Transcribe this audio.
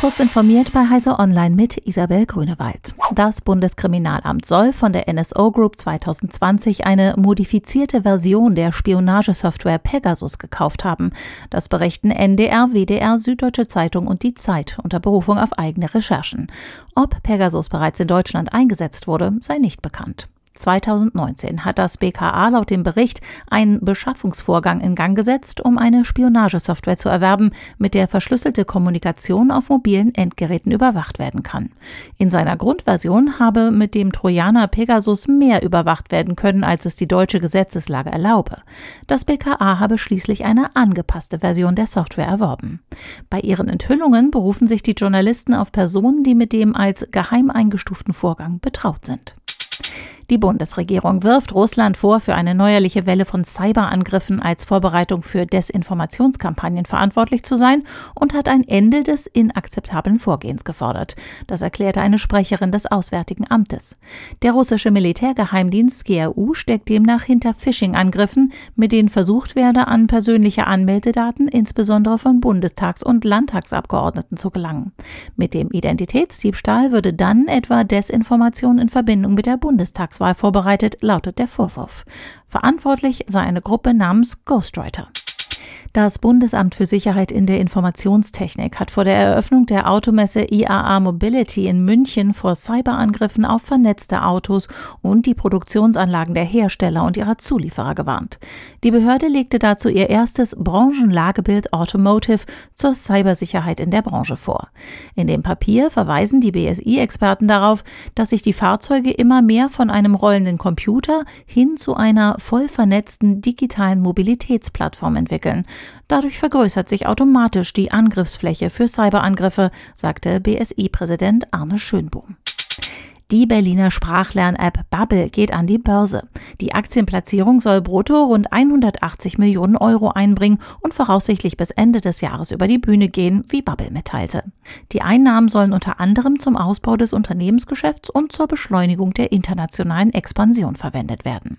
Kurz informiert bei Heise Online mit Isabel Grünewald. Das Bundeskriminalamt soll von der NSO Group 2020 eine modifizierte Version der Spionagesoftware Pegasus gekauft haben. Das berichten NDR, WDR, Süddeutsche Zeitung und die Zeit unter Berufung auf eigene Recherchen. Ob Pegasus bereits in Deutschland eingesetzt wurde, sei nicht bekannt. 2019 hat das BKA laut dem Bericht einen Beschaffungsvorgang in Gang gesetzt, um eine Spionagesoftware zu erwerben, mit der verschlüsselte Kommunikation auf mobilen Endgeräten überwacht werden kann. In seiner Grundversion habe mit dem Trojaner Pegasus mehr überwacht werden können, als es die deutsche Gesetzeslage erlaube. Das BKA habe schließlich eine angepasste Version der Software erworben. Bei ihren Enthüllungen berufen sich die Journalisten auf Personen, die mit dem als geheim eingestuften Vorgang betraut sind. Die Bundesregierung wirft Russland vor, für eine neuerliche Welle von Cyberangriffen als Vorbereitung für Desinformationskampagnen verantwortlich zu sein und hat ein Ende des inakzeptablen Vorgehens gefordert. Das erklärte eine Sprecherin des Auswärtigen Amtes. Der russische Militärgeheimdienst GRU steckt demnach hinter Phishing-Angriffen, mit denen versucht werde, an persönliche Anmeldedaten insbesondere von Bundestags- und Landtagsabgeordneten zu gelangen. Mit dem Identitätsdiebstahl würde dann etwa Desinformation in Verbindung mit der Bundestags Bundestagswahl vorbereitet, lautet der Vorwurf. Verantwortlich sei eine Gruppe namens Ghostwriter. Das Bundesamt für Sicherheit in der Informationstechnik hat vor der Eröffnung der Automesse IAA Mobility in München vor Cyberangriffen auf vernetzte Autos und die Produktionsanlagen der Hersteller und ihrer Zulieferer gewarnt. Die Behörde legte dazu ihr erstes Branchenlagebild Automotive zur Cybersicherheit in der Branche vor. In dem Papier verweisen die BSI-Experten darauf, dass sich die Fahrzeuge immer mehr von einem rollenden Computer hin zu einer voll vernetzten digitalen Mobilitätsplattform entwickeln. Dadurch vergrößert sich automatisch die Angriffsfläche für Cyberangriffe, sagte BSI-Präsident Arne Schönbohm. Die Berliner Sprachlern-App Bubble geht an die Börse. Die Aktienplatzierung soll brutto rund 180 Millionen Euro einbringen und voraussichtlich bis Ende des Jahres über die Bühne gehen, wie Bubble mitteilte. Die Einnahmen sollen unter anderem zum Ausbau des Unternehmensgeschäfts und zur Beschleunigung der internationalen Expansion verwendet werden.